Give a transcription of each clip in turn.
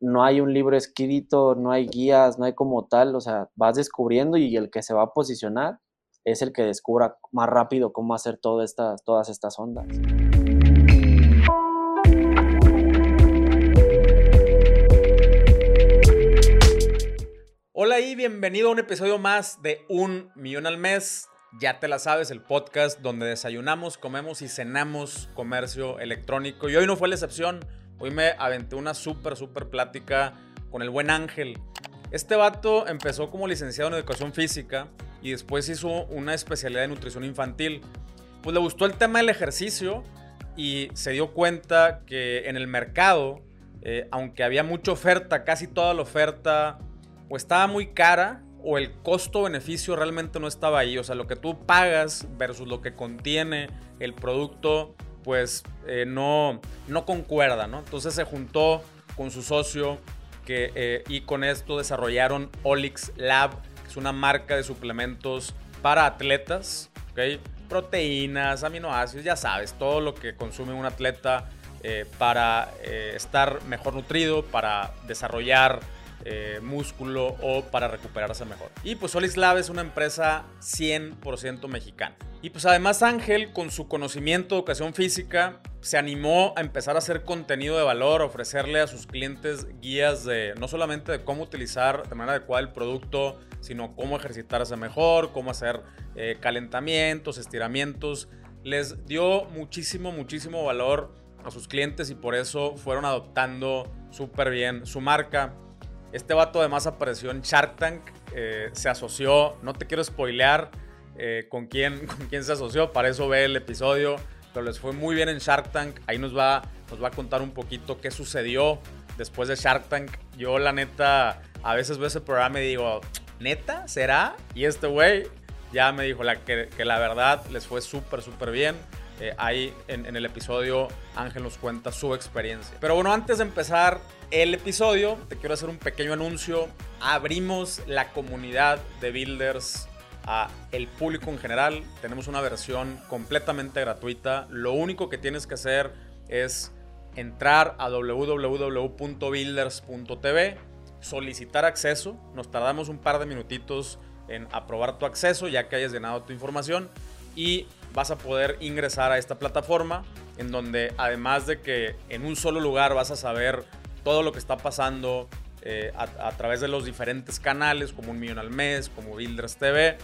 no hay un libro escrito, no hay guías, no hay como tal, o sea, vas descubriendo y el que se va a posicionar es el que descubra más rápido cómo hacer todas estas, todas estas ondas. Hola y bienvenido a un episodio más de Un Millón al Mes. Ya te la sabes, el podcast donde desayunamos, comemos y cenamos comercio electrónico. Y hoy no fue la excepción. Hoy me aventé una súper, súper plática con el buen Ángel. Este vato empezó como licenciado en educación física y después hizo una especialidad en nutrición infantil. Pues le gustó el tema del ejercicio y se dio cuenta que en el mercado, eh, aunque había mucha oferta, casi toda la oferta o estaba muy cara o el costo-beneficio realmente no estaba ahí. O sea, lo que tú pagas versus lo que contiene el producto pues eh, no, no concuerda, ¿no? Entonces se juntó con su socio que, eh, y con esto desarrollaron Olix Lab, que es una marca de suplementos para atletas, ¿ok? Proteínas, aminoácidos, ya sabes, todo lo que consume un atleta eh, para estar mejor nutrido, para desarrollar músculo o para recuperarse mejor. Y pues Solis Lab es una empresa 100% mexicana. Y pues además Ángel, con su conocimiento de educación física, se animó a empezar a hacer contenido de valor, ofrecerle a sus clientes guías de no solamente de cómo utilizar de manera adecuada el producto, sino cómo ejercitarse mejor, cómo hacer eh, calentamientos, estiramientos. Les dio muchísimo, muchísimo valor a sus clientes y por eso fueron adoptando súper bien su marca. Este vato además apareció en Shark Tank, eh, se asoció, no te quiero spoilear eh, con, quién, con quién se asoció, para eso ve el episodio, pero les fue muy bien en Shark Tank, ahí nos va, nos va a contar un poquito qué sucedió después de Shark Tank. Yo la neta, a veces veo ese programa y digo, ¿neta? ¿Será? Y este güey ya me dijo la, que, la verdad les fue súper, súper bien. Eh, ahí en, en, el episodio Ángel nos cuenta su experiencia. Pero bueno, antes de empezar el episodio, te quiero hacer un pequeño anuncio. Abrimos la comunidad de builders a el público en general. Tenemos una versión completamente gratuita. Lo único que tienes que hacer es entrar a www.builders.tv, solicitar acceso. Nos tardamos un par de minutitos en aprobar tu acceso ya que hayas llenado tu información y vas a poder ingresar a esta plataforma en donde además de que en un solo lugar vas a saber todo lo que está pasando eh, a, través de los diferentes canales como un millón al mes, como Builders TV.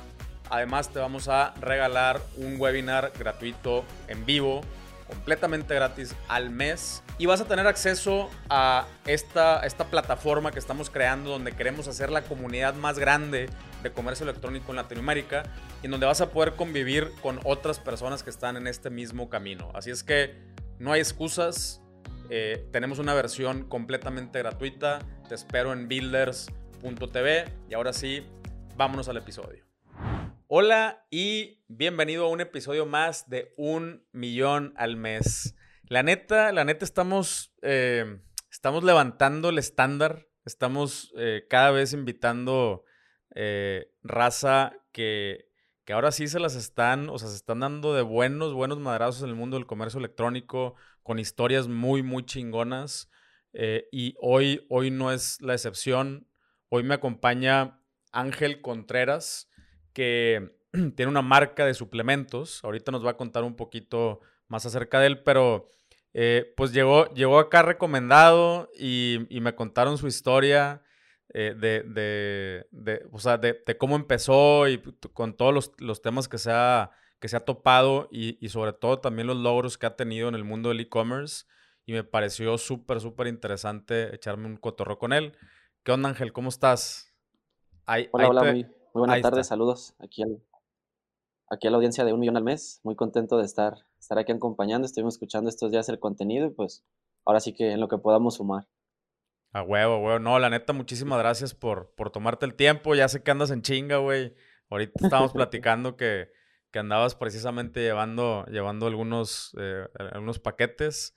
Además te vamos a regalar un webinar gratuito en vivo completamente gratis al mes y vas a tener acceso a esta, esta plataforma que estamos creando donde queremos hacer la comunidad más grande de comercio electrónico en Latinoamérica y donde vas a poder convivir con otras personas que están en este mismo camino. Así es que no hay excusas. Eh, tenemos una versión completamente gratuita. Te espero en builders.tv y ahora sí, vámonos al episodio. Hola y bienvenido a un episodio más de Un Millón al Mes. La neta, la neta estamos, eh, estamos levantando el estándar, estamos eh, cada vez invitando eh, raza que, que ahora sí se las están, o sea, se están dando de buenos, buenos madrazos en el mundo del comercio electrónico, con historias muy, muy chingonas. y hoy, hoy no es la excepción. Hoy me acompaña Ángel Contreras que tiene una marca de suplementos. Ahorita nos va a contar un poquito más acerca de él, pero eh, pues llegó, llegó acá recomendado y, me contaron su historia eh, de, de, o sea, de, cómo empezó y con todos los, temas que se ha, que se ha topado y, y, sobre todo también los logros que ha tenido en el mundo del e-commerce. Y me pareció súper, súper interesante echarme un cotorro con él. ¿Qué onda, Ángel? ¿Cómo estás? Ahí, hola, hola, muy buenas tardes, saludos aquí, aquí a la audiencia de Un Millón al Mes. Muy contento de estar, estar aquí acompañando. Estuvimos escuchando estos días el contenido y pues ahora sí que en lo que podamos sumar. A huevo, huevo. No, la neta, muchísimas gracias por, por tomarte el tiempo. Ya sé que andas en chinga, güey. Ahorita estábamos platicando que, que, andabas precisamente llevando, llevando algunos, eh, algunos paquetes.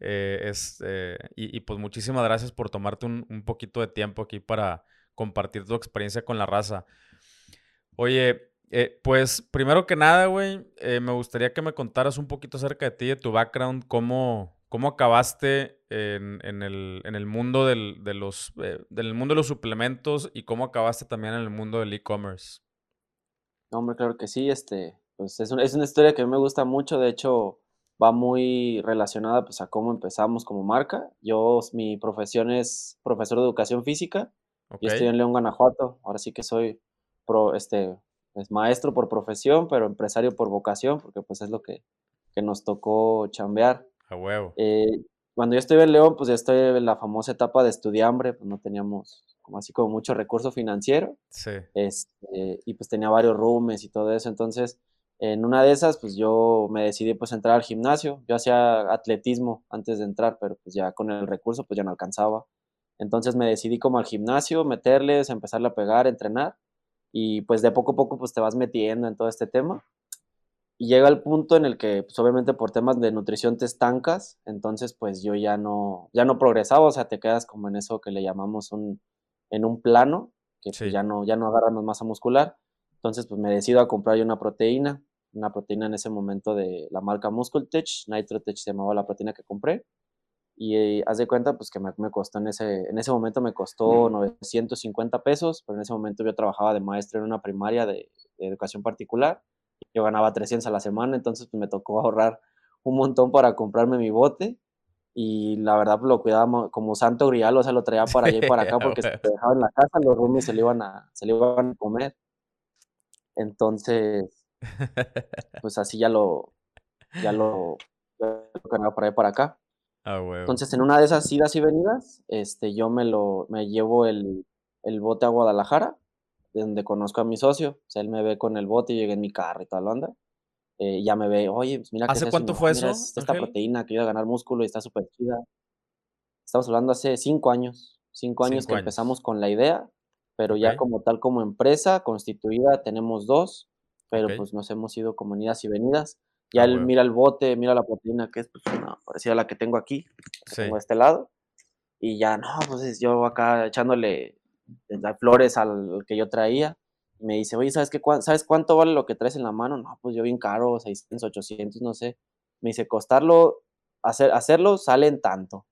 Eh, es, eh, y, y, pues muchísimas gracias por tomarte un, un poquito de tiempo aquí para compartir tu experiencia con la raza. Oye, eh, pues primero que nada, güey, eh, me gustaría que me contaras un poquito acerca de ti, de tu background, cómo, cómo acabaste en, el, en el, mundo del, de los, eh, del mundo de los suplementos y cómo acabaste también en el mundo del e-commerce. hombre, claro que sí. Este, pues es, es una historia que me gusta mucho. De hecho, va muy relacionada pues, a cómo empezamos como marca. Yo, mi profesión es profesor de educación física. y estoy en León, Guanajuato. Ahora sí que soy pro, este, es maestro por profesión, pero empresario por vocación, porque pues es lo que, que nos tocó chambear. A huevo. Eh, cuando yo estoy en León, pues ya estoy en la famosa etapa de estudiambre, pues no teníamos como así como mucho recurso financiero. Sí. Este, y pues tenía varios rooms y todo eso. Entonces, en una de esas, pues yo me decidí pues entrar al gimnasio. Yo hacía atletismo antes de entrar, pero pues ya con el recurso pues ya no alcanzaba. Entonces me decidí como al gimnasio, meterles, empezarle a pegar, entrenar. Y pues de poco a poco pues te vas metiendo en todo este tema. Y llega el punto en el que, pues, obviamente por temas de nutrición te estancas, entonces pues yo ya no, ya no progresaba, o sea, te quedas como en eso que le llamamos un, en un plano, que pues, ya no, ya no agarras masa muscular, entonces pues me decido a comprar yo una proteína, una proteína en ese momento de la marca Muscultech, Nitrotech se llamaba la proteína que compré, y eh, haz de cuenta pues que me, me, costó en ese, en ese momento me costó 950 pesos, pero en ese momento yo trabajaba de maestro en una primaria de educación particular, yo ganaba 300 a la semana, entonces pues, me tocó ahorrar un montón para comprarme mi bote y la verdad pues, lo cuidaba como santo grial, o sea, lo traía para allá y para acá porque se dejaba en la casa, los roomies se lo iban a, se lo iban a comer. Entonces, pues así ya lo, ya lo, ganaba para allá y para acá. Ah, Entonces, en una de esas idas y venidas, este, yo me lo, me llevo el, el bote a Guadalajara donde conozco a mi socio. O sea, él me ve con el bote y llegué en mi carro y tal onda. Eh, ya me ve, oye, pues mira. ¿Hace cuánto fue eso? esta proteína que iba a ganar músculo y está súper chida. Estamos hablando hace cinco años. Cinco años que empezamos con la idea, pero ya como tal, como empresa constituida, tenemos dos, pero pues nos hemos ido como idas y venidas. Ya ah, él mira el bote, mira la proteína, que es pues, una parecida a la que tengo aquí, que tengo a este lado. Y ya, no, pues yo acá echándole dar flores al que yo traía. me dice, oye, ¿sabes, qué, ¿sabes cuánto vale lo que traes en la mano? No, pues yo bien caro, 600, 800, no sé. Me dice, costarlo, hacer, hacerlo salen tanto.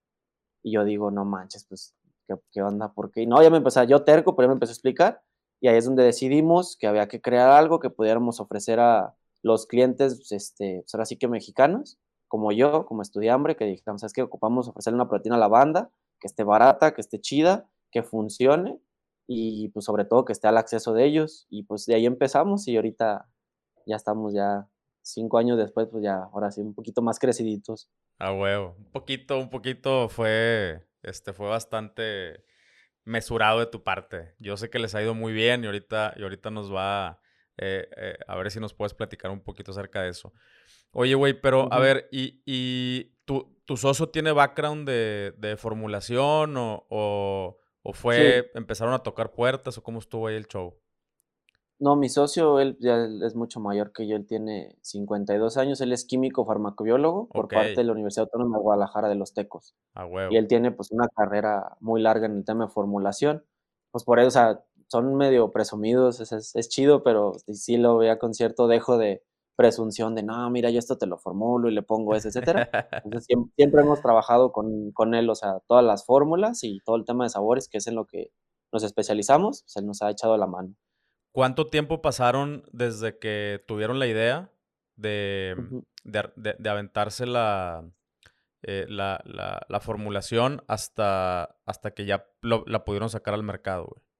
Y yo digo, no manches, pues, ¿qué, qué onda? ¿Por qué? no, ya me empezó, yo terco, pero me empezó a explicar. Y ahí es donde decidimos que había que crear algo que pudiéramos ofrecer a los clientes, este, pues ahora sí que mexicanos, como yo, como estudiante, que dijimos, ¿sabes qué? Ocupamos ofrecerle una proteína a la banda, que esté barata, que esté chida, que funcione y pues sobre todo que esté al acceso de ellos. Y pues de ahí empezamos y ahorita ya estamos ya cinco años después, pues ya ahora sí un poquito más creciditos. Ah, huevo. Un poquito, un poquito fue, este, fue bastante mesurado de tu parte. Yo sé que les ha ido muy bien y ahorita, y ahorita nos va eh, eh, a ver si nos puedes platicar un poquito acerca de eso. Oye, güey, pero a ver, ¿y, y tu, tu socio tiene background de, de formulación o ¿O fue, empezaron a tocar puertas o cómo estuvo ahí el show? No, mi socio, él ya es mucho mayor que yo, él tiene 52 años, él es químico farmacobiólogo por parte de la Universidad Autónoma de Guadalajara de los Tecos. Ah, huevo. Y él tiene pues una carrera muy larga en el tema de formulación. Pues por eso, o sea, son medio presumidos, es, es chido, pero sí lo veía con cierto dejo de, presunción de, no, mira, yo esto te lo formulo y le pongo eso, etcétera. Entonces, siempre, hemos trabajado con, con, él, o sea, todas las fórmulas y todo el tema de sabores, que es en lo que nos especializamos, se nos ha echado la mano. ¿Cuánto tiempo pasaron desde que tuvieron la idea de, de, de, aventarse la, eh, la, la, la, formulación hasta, hasta que ya la pudieron sacar al mercado? Güey?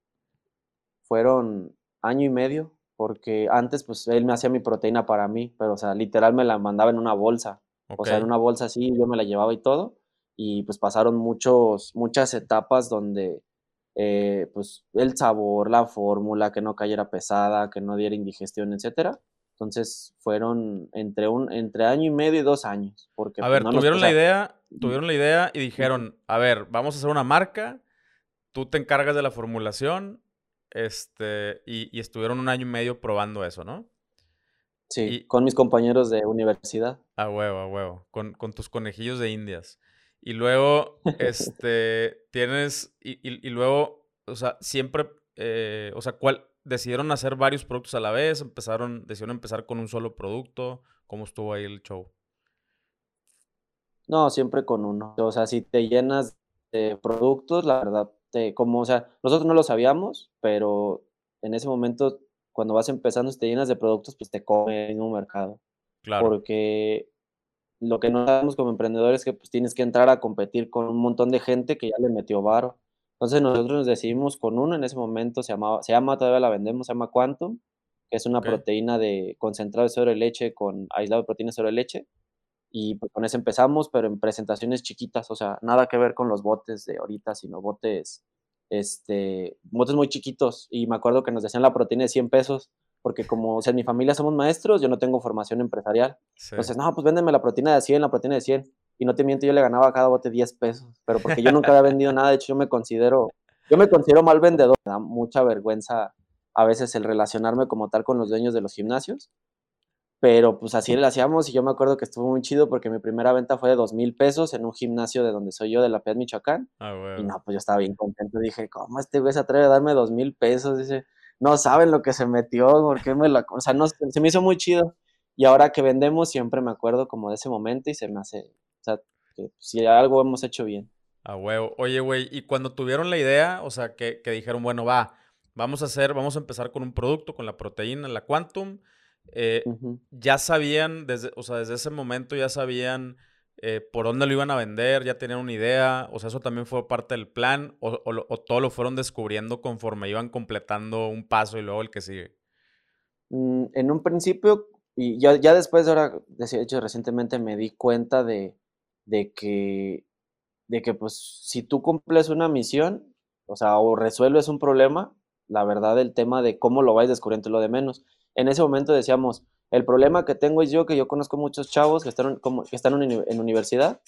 Fueron año y medio, porque antes pues él me hacía mi proteína para mí, pero o sea, literal me la mandaba en una bolsa, o sea, en una bolsa así, yo me la llevaba y todo, y pues pasaron muchos, muchas etapas donde eh, pues el sabor, la fórmula, que no cayera pesada, que no diera indigestión, etcétera. Entonces fueron entre un entre año y medio y dos años. Porque, a pues, ver, tuvieron la idea, tuvieron la idea y dijeron, a ver, vamos a hacer una marca, tú te encargas de la formulación, este, y, estuvieron un año y medio probando eso, ¿no? Sí, con mis compañeros de universidad. A huevo, a huevo. Con, tus conejillos de indias. Y luego, este, tienes, y, luego, o sea, siempre, eh, o sea, ¿cuál, decidieron hacer varios productos a la vez? Empezaron, decidieron empezar con un solo producto. ¿Cómo estuvo ahí el show? No, siempre con uno. O sea, si te llenas de productos, la verdad, te, como, o sea, nosotros no lo sabíamos, pero en ese momento, cuando vas empezando, si te llenas de productos, pues te come en un mercado. Claro. Porque lo que no sabemos como emprendedores es que pues tienes que entrar a competir con un montón de gente que ya le metió varo. Entonces nosotros nos decidimos con uno, en ese momento se llamaba, se llama, todavía la vendemos, se llama Quantum, que es una proteína de concentrado de de leche con aislado de proteína de leche. Y pues con eso empezamos, pero en presentaciones chiquitas, o sea, nada que ver con los botes de ahorita, sino botes, este, botes muy chiquitos. Y me acuerdo que nos decían la proteína de 100 pesos, porque como, o sea, en mi familia somos maestros, yo no tengo formación empresarial. Entonces, no, pues véndeme la proteína de 100, la proteína de 100. Y no te miento, yo le ganaba a cada bote 10 pesos, pero porque yo nunca había vendido nada, de hecho yo me considero, yo me considero mal vendedor, me da mucha vergüenza a veces el relacionarme como tal con los dueños de los gimnasios, pero pues así le hacíamos y yo me acuerdo que estuvo muy chido porque mi primera venta fue de dos mil pesos en un gimnasio de donde soy yo, de la Piedad Michoacán. Ah, y no, pues yo estaba bien contento, dije, ¿cómo este güey se atreve a darme dos mil pesos? Dice, no saben lo que se metió, porque me la... O sea, no, se me hizo muy chido. Y ahora que vendemos siempre me acuerdo como de ese momento y se me hace, o sea, que si algo hemos hecho bien. Ah, huevo. Oye, güey, y cuando tuvieron la idea, o sea, que, que, dijeron, bueno, va, vamos a hacer, vamos a empezar con un producto, con la proteína, la Quantum, eh, ya sabían, desde, o sea, desde ese momento ya sabían eh, por dónde lo iban a vender, ya tenían una idea, o sea, eso también fue parte del plan, o, o, todo lo fueron descubriendo conforme iban completando un paso y luego el que sigue. Mm, en un principio, y ya, ya después de ahora, de hecho, recientemente me di cuenta de, de que, de que pues si tú cumples una misión, o sea, o resuelves un problema, la verdad el tema de cómo lo vais descubriendo lo de menos. En ese momento decíamos, el problema que tengo es yo, que yo conozco muchos chavos que están, como, que están en universidad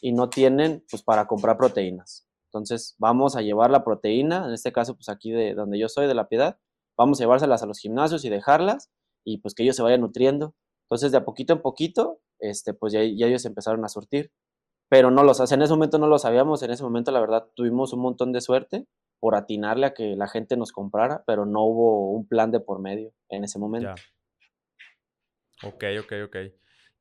y no tienen pues para comprar proteínas. Entonces vamos a llevar la proteína, en este caso pues aquí de donde yo soy, de la piedad, vamos a llevárselas a los gimnasios y dejarlas y pues que ellos se vayan nutriendo. Entonces de a poquito en poquito, este, pues ya, ya ellos empezaron a surtir pero no los. En ese momento no lo sabíamos, en ese momento la verdad tuvimos un montón de suerte por atinarle a que la gente nos comprara, pero no hubo un plan de por medio en ese momento. Ok, ok, ok.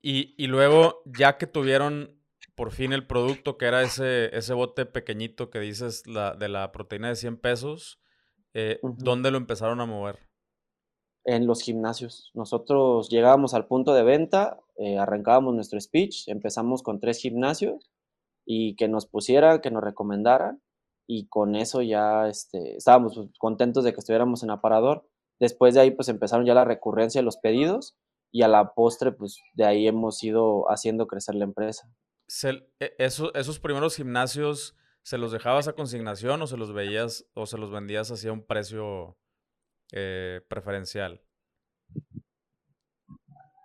Y, luego, ya que tuvieron por fin el producto, que era ese, ese bote pequeñito que dices la, de la proteína de 100 pesos, eh, ¿dónde lo empezaron a mover? En los gimnasios. Nosotros llegábamos al punto de venta, eh, arrancábamos nuestro speech, empezamos con tres gimnasios y que nos pusieran, que nos recomendaran y con eso ya este, estábamos pues, contentos de que estuviéramos en aparador. Después de ahí pues empezaron ya la recurrencia de los pedidos y a la postre pues de ahí hemos ido haciendo crecer la empresa. E, ¿Esos primeros gimnasios se los dejabas a consignación o se los veías o se los vendías así a un precio eh, preferencial?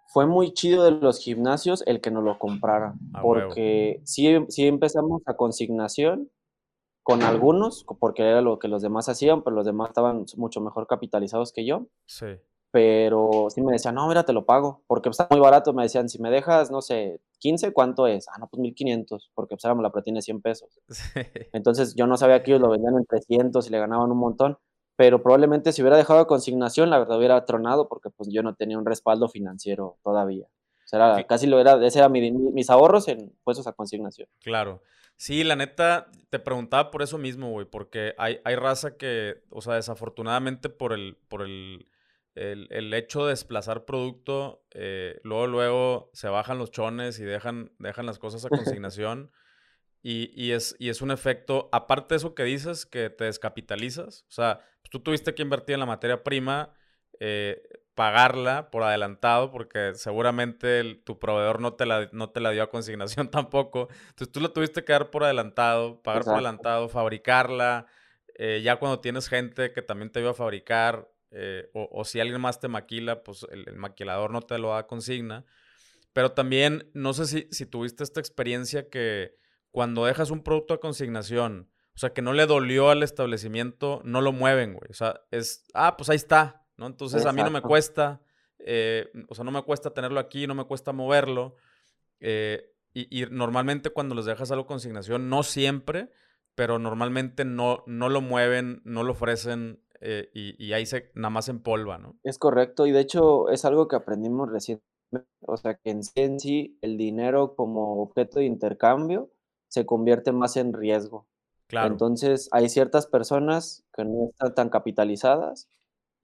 fue muy chido de los gimnasios el que nos lo comprara, porque sí, sí empezamos a consignación con algunos, porque era lo que los demás hacían, pero los demás estaban mucho mejor capitalizados que yo. Sí. Pero sí me decían, no, mira, te lo pago, porque está muy barato. Me decían, si me dejas, no sé, 15, ¿cuánto es? Ah, no, pues 1500, porque pues la de 100 pesos. Entonces yo no sabía que ellos lo vendían en 300 y le ganaban un montón pero probablemente si hubiera dejado consignación, la verdad hubiera tronado porque pues yo no tenía un respaldo financiero todavía. O sea, casi lo era, ese era mis ahorros en puestos a consignación. Claro. Sí, la neta, te preguntaba por eso mismo, güey, porque hay, hay raza que, o sea, desafortunadamente por el, por el, el, hecho de desplazar producto, eh, luego, luego se bajan los chones y dejan, dejan las cosas a consignación. Y, es, y es un efecto, aparte de eso que dices, que te descapitalizas. O sea, pues tú tuviste que invertir en la materia prima, eh, pagarla por adelantado, porque seguramente tu proveedor no te, la, no te la dio a consignación tampoco. Entonces tú la tuviste que dar por adelantado, pagar por adelantado, fabricarla. Eh, ya cuando tienes gente que también te iba a fabricar, eh, o, si alguien más te maquila, pues el, maquilador no te lo da a consigna. Pero también, no sé si, si tuviste esta experiencia que cuando dejas un producto a consignación, o sea, que no le dolió al establecimiento, no lo mueven, güey. O sea, es, ah, pues ahí está, ¿no? Entonces a mí no me cuesta, eh, o sea, no me cuesta tenerlo aquí, no me cuesta moverlo. Eh, y, normalmente cuando les dejas algo consignación, no siempre, pero normalmente no, no lo mueven, no lo ofrecen eh, y, ahí se nada más empolva, ¿no? Es correcto, y de hecho es algo que aprendimos recién o sea que en sí, el dinero como objeto de intercambio se convierte más en riesgo. Claro. Entonces hay ciertas personas que no están tan capitalizadas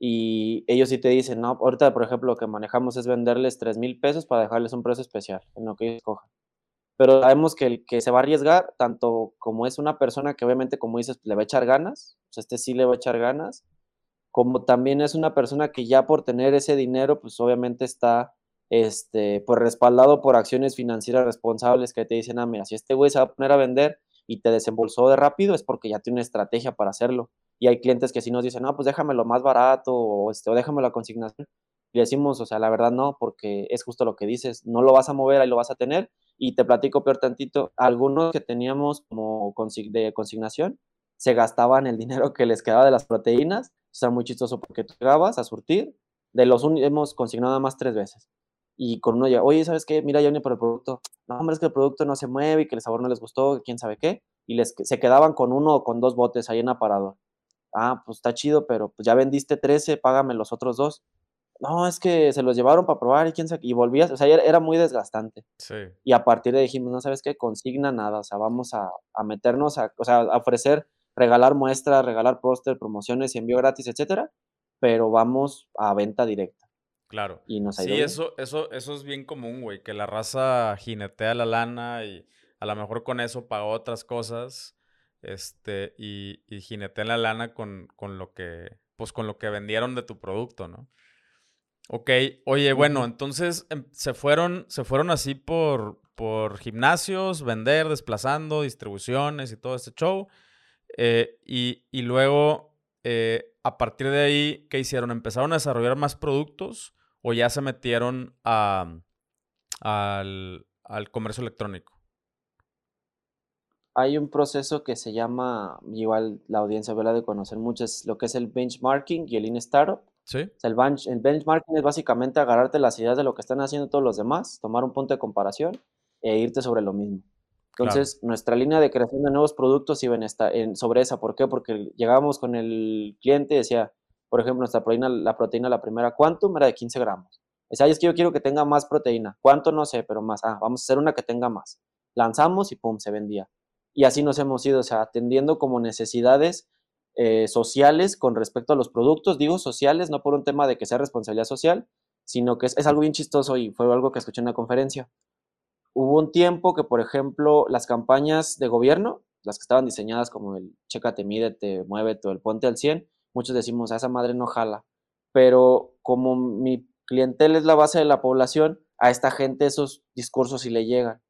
y ellos sí te dicen, no, ahorita por ejemplo lo que manejamos es venderles 3 mil pesos para dejarles un precio especial en lo que ellos cojan. Pero sabemos que el que se va a arriesgar, tanto como es una persona que obviamente, como dices, le va a echar ganas, sea, este sí le va a echar ganas, como también es una persona que ya por tener ese dinero, pues obviamente está este, pues respaldado por acciones financieras responsables que te dicen, ah, mira, si este güey se va a poner a vender y te desembolsó de rápido, es porque ya tiene una estrategia para hacerlo. Y hay clientes que sí nos dicen, no, pues déjamelo más barato o, este, o déjame la consignación. Y decimos, o sea, la verdad no, porque es justo lo que dices, no lo vas a mover, ahí lo vas a tener. Y te platico peor tantito, algunos que teníamos como de consignación, se gastaban el dinero que les quedaba de las proteínas. O sea, muy chistoso porque tú llegabas a surtir, de los hemos consignado nada más tres veces y con uno ya, oye, ¿sabes qué? Mira, ya ni por el producto. No, hombre, es que el producto no se mueve y que el sabor no les gustó, quién sabe qué. Y les, se quedaban con uno o con dos botes ahí en aparador. Ah, pues está chido, pero pues ya vendiste 13, págame los otros dos. No, es que se los llevaron para probar y quién sabe. Y volvías, o sea, era, muy desgastante. Sí. Y a partir de ahí dijimos, no sabes qué, consigna nada, o sea, vamos a, a meternos, a, o sea, a ofrecer, regalar muestras, regalar póster, promociones envío gratis, etcétera, pero vamos a venta directa. Claro. Y nos Sí, eso, eso, eso es bien común, güey, que la raza jinetea la lana y a lo mejor con eso pagó otras cosas, este, y, y jinetea la lana con, con lo que, pues con lo que vendieron de tu producto, ¿no? Ok, oye, bueno, entonces em, se fueron, se fueron así por, por gimnasios, vender, desplazando, distribuciones y todo este show. Eh, y, y, luego, eh, a partir de ahí, ¿qué hicieron? ¿Empezaron a desarrollar más productos? o ya se metieron a, al, comercio electrónico? Hay un proceso que se llama, igual la audiencia vela de conocer mucho, es lo que es el benchmarking y el in startup. Sí. el, el, benchmarking es básicamente agarrarte las ideas de lo que están haciendo todos los demás, tomar un punto de comparación e irte sobre lo mismo. Entonces, nuestra línea de creación de nuevos productos iba en sobre esa. ¿Por qué? Porque llegábamos con el cliente y decía, por ejemplo, nuestra proteína, la proteína, la primera Quantum era de 15 gramos. Decía, es que yo quiero que tenga más proteína. ¿Cuánto? No sé, pero más. Ah, vamos a hacer una que tenga más. Lanzamos y pum, se vendía. Y así nos hemos ido, o sea, atendiendo como necesidades eh, sociales con respecto a los productos. Digo sociales, no por un tema de que sea responsabilidad social, sino que es, es algo bien chistoso y fue algo que escuché en una conferencia. Hubo un tiempo que, por ejemplo, las campañas de gobierno, las que estaban diseñadas como el chécate, mídete, muévete o el ponte al 100, muchos decimos, a esa madre no jala. Pero como mi clientela es la base de la población, a esta gente esos discursos sí le llegan.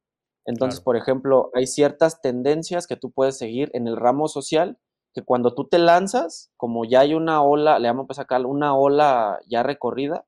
Entonces, por ejemplo, hay ciertas tendencias que tú puedes seguir en el ramo social que cuando tú te lanzas, como ya hay una ola, le llamamos pues acá una ola ya recorrida,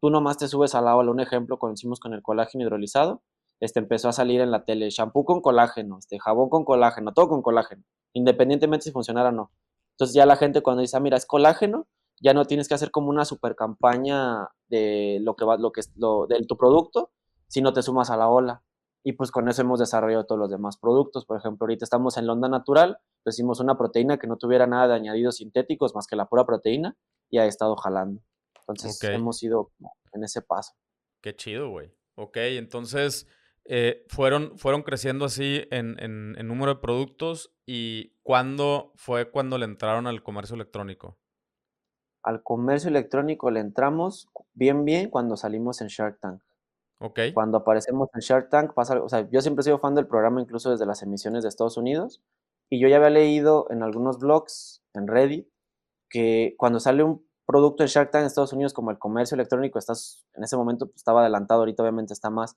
tú nomás te subes a la ola. Un ejemplo, cuando hicimos con el colágeno hidrolizado, este empezó a salir en la tele, shampoo con colágeno, este jabón con colágeno, todo con colágeno, independientemente si funcionara o no. Entonces ya la gente cuando dice, ah, mira, es colágeno, ya no tienes que hacer como una super campaña de lo que va, lo que es lo, de tu producto, sino te sumas a la ola. Y pues con eso hemos desarrollado todos los demás productos. Por ejemplo, ahorita estamos en Londa Natural, decimos una proteína que no tuviera nada de añadidos sintéticos más que la pura proteína y ha estado jalando. Entonces hemos ido en ese paso. Qué chido, güey. Ok, entonces eh, fueron, fueron creciendo así en, en, número de productos y ¿cuándo fue cuando le entraron al comercio electrónico? Al comercio electrónico le entramos bien, bien cuando salimos en Shark Tank. Ok. Cuando aparecemos en Shark Tank pasa, o sea, yo siempre he sido fan del programa incluso desde las emisiones de Estados Unidos y yo ya había leído en algunos blogs, en Reddit, que cuando sale un producto en Shark Tank en Estados Unidos como el comercio electrónico, estás, en ese momento pues, estaba adelantado, ahorita obviamente está más,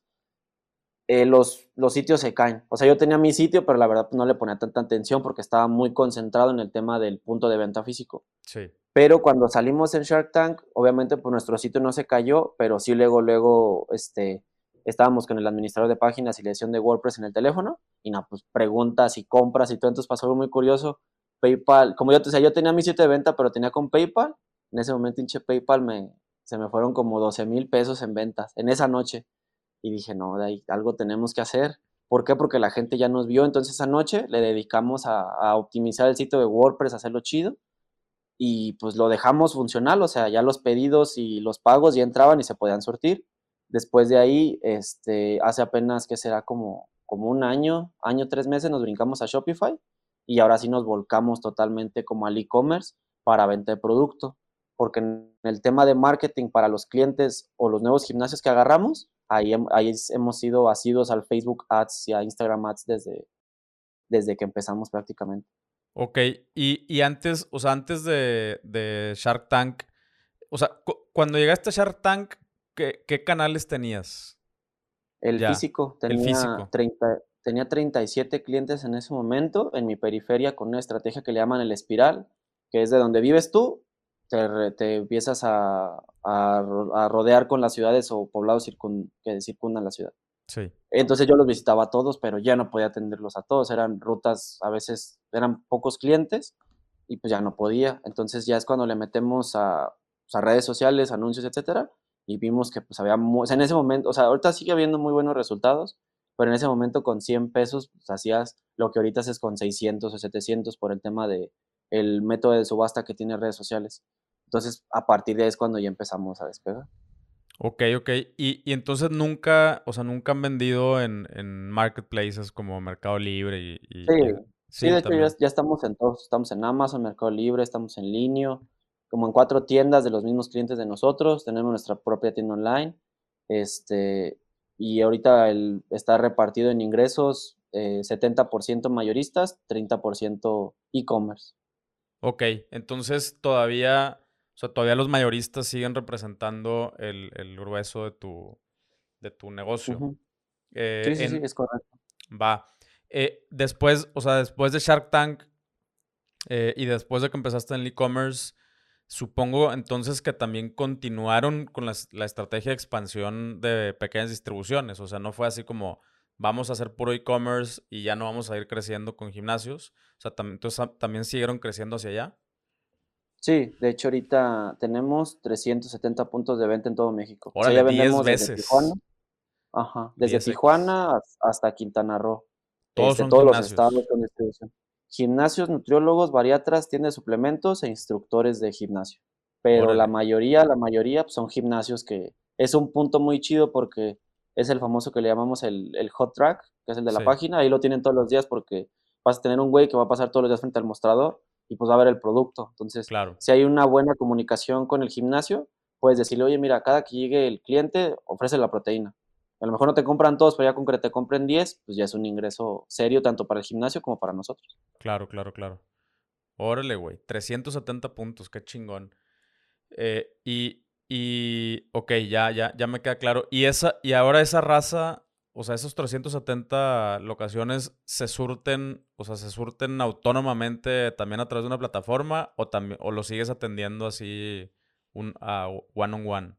eh, los, los sitios se caen. O sea, yo tenía mi sitio, pero la verdad pues, no le ponía tanta atención porque estaba muy concentrado en el tema del punto de venta físico. Sí. Pero cuando salimos en Shark Tank, obviamente pues nuestro sitio no se cayó, pero sí luego, luego, este, estábamos con el administrador de páginas y la edición de WordPress en el teléfono y nada, pues preguntas y compras y todo, entonces pasó algo muy curioso. PayPal, como yo, o sea, yo tenía mi sitio de venta, pero tenía con PayPal, en ese momento hinche PayPal me, se me fueron como 12 mil pesos en ventas en esa noche. Y dije, no, de ahí algo tenemos que hacer. ¿Por qué? Porque la gente ya nos vio. Entonces esa noche le dedicamos a, optimizar el sitio de WordPress, a hacerlo chido. Y pues lo dejamos funcional, o sea, ya los pedidos y los pagos ya entraban y se podían sortir. Después de ahí, este, hace apenas que será como, como un año, año, tres meses, nos brincamos a Shopify y ahora sí nos volcamos totalmente como al e-commerce para venta de producto, porque en el tema de marketing para los clientes o los nuevos gimnasios que agarramos, ahí, ahí hemos sido asidos al Facebook Ads y a Instagram Ads desde, desde que empezamos prácticamente. Ok, y, y antes, o sea, antes de, de Shark Tank, o sea, cuando llegaste a Shark Tank, ¿qué, qué canales tenías? El físico, tenía, el físico. 30, tenía 37 clientes en ese momento en mi periferia con una estrategia que le llaman el espiral, que es de donde vives tú, te, te empiezas a, a, rodear con las ciudades o poblados que circundan la ciudad. Sí. Entonces yo los visitaba a todos, pero ya no podía atenderlos a todos. Eran rutas, a veces eran pocos clientes y pues ya no podía. Entonces ya es cuando le metemos a, pues, a redes sociales, anuncios, etcétera, y vimos que pues había, o sea, en ese momento, o sea, ahorita sigue habiendo muy buenos resultados, pero en ese momento con 100 pesos pues, hacías lo que ahorita haces con 600 o 700 por el tema de el método de subasta que tiene redes sociales. Entonces, a partir de ahí es cuando ya empezamos a despegar. Ok, ok. Y, y entonces nunca, o sea, nunca han vendido en, en marketplaces como Mercado Libre y... sí, sí, de hecho ya, ya, estamos en todos. Estamos en Amazon, Mercado Libre, estamos en línea, como en cuatro tiendas de los mismos clientes de nosotros. Tenemos nuestra propia tienda online. Este, y ahorita el, está repartido en ingresos 70% eh, mayoristas, 30% e-commerce. Ok, entonces todavía, o sea, todavía los mayoristas siguen representando el, grueso de tu, de tu negocio. Eh, sí, sí, sí, es correcto. Va. Eh, después, o sea, después de Shark Tank y después de que empezaste en el e-commerce, Supongo entonces que también continuaron con la, estrategia de expansión de pequeñas distribuciones. O sea, no fue así como vamos a hacer puro e-commerce y ya no vamos a ir creciendo con gimnasios. O sea, entonces también siguieron creciendo hacia allá. Sí, de hecho ahorita tenemos 370 puntos de venta en todo México. o sea, ya vendemos desde Tijuana. Ajá, desde Tijuana hasta Quintana Roo. Todos, este, todos los estados con distribución gimnasios, nutriólogos, bariatras, tiendas de suplementos e instructores de gimnasio. Pero la mayoría, la mayoría pues, son gimnasios que es un punto muy chido porque es el famoso que le llamamos el, hot track, que es el de la página. Ahí lo tienen todos los días porque vas a tener un güey que va a pasar todos los días frente al mostrador y pues va a ver el producto. Entonces, claro. si hay una buena comunicación con el gimnasio, puedes decirle, oye, mira, cada que llegue el cliente, ofrece la proteína. A lo mejor no te compran todos, pero ya con que te compren 10, pues ya es un ingreso serio tanto para el gimnasio como para nosotros. Claro, claro, claro. Órale, güey. 370 puntos, qué chingón. Eh, y, y, ok, ya, ya, ya me queda claro. Y, esa, y ahora esa raza, o sea, esos 370 locaciones se surten, o sea, se surten autónomamente también a través de una plataforma o, también, o lo sigues atendiendo así un, a one on one.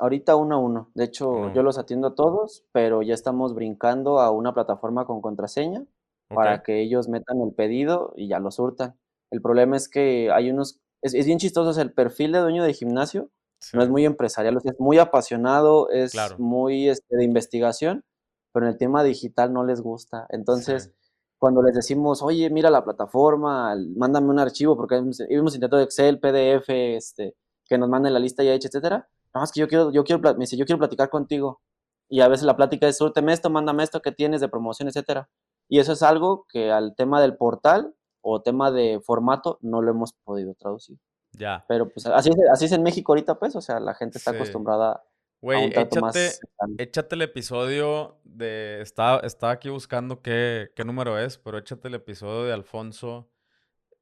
Ahorita uno a uno. De hecho, yo los atiendo a todos, pero ya estamos brincando a una plataforma con contraseña para que ellos metan el pedido y ya lo surtan. El problema es que hay unos, es, bien chistoso, el perfil de dueño de gimnasio no es muy empresarial, es muy apasionado, es muy este, de investigación, pero en el tema digital no les gusta. Entonces, cuando les decimos, oye, mira la plataforma, mándame un archivo, porque hemos intentado Excel, PDF, este, que nos manden la lista ya hecha, etcétera no, es que yo quiero, yo quiero, me dice, yo quiero platicar contigo. Y a veces la plática es, súrteme esto, mándame esto que tienes de promoción, etcétera. Y eso es algo que al tema del portal o tema de formato no lo hemos podido traducir. Ya. Pero pues así es, así es en México ahorita, pues, o sea, la gente está acostumbrada a un trato más. Échate el episodio de. Estaba, estaba aquí buscando qué, qué, número es, pero échate el episodio de Alfonso.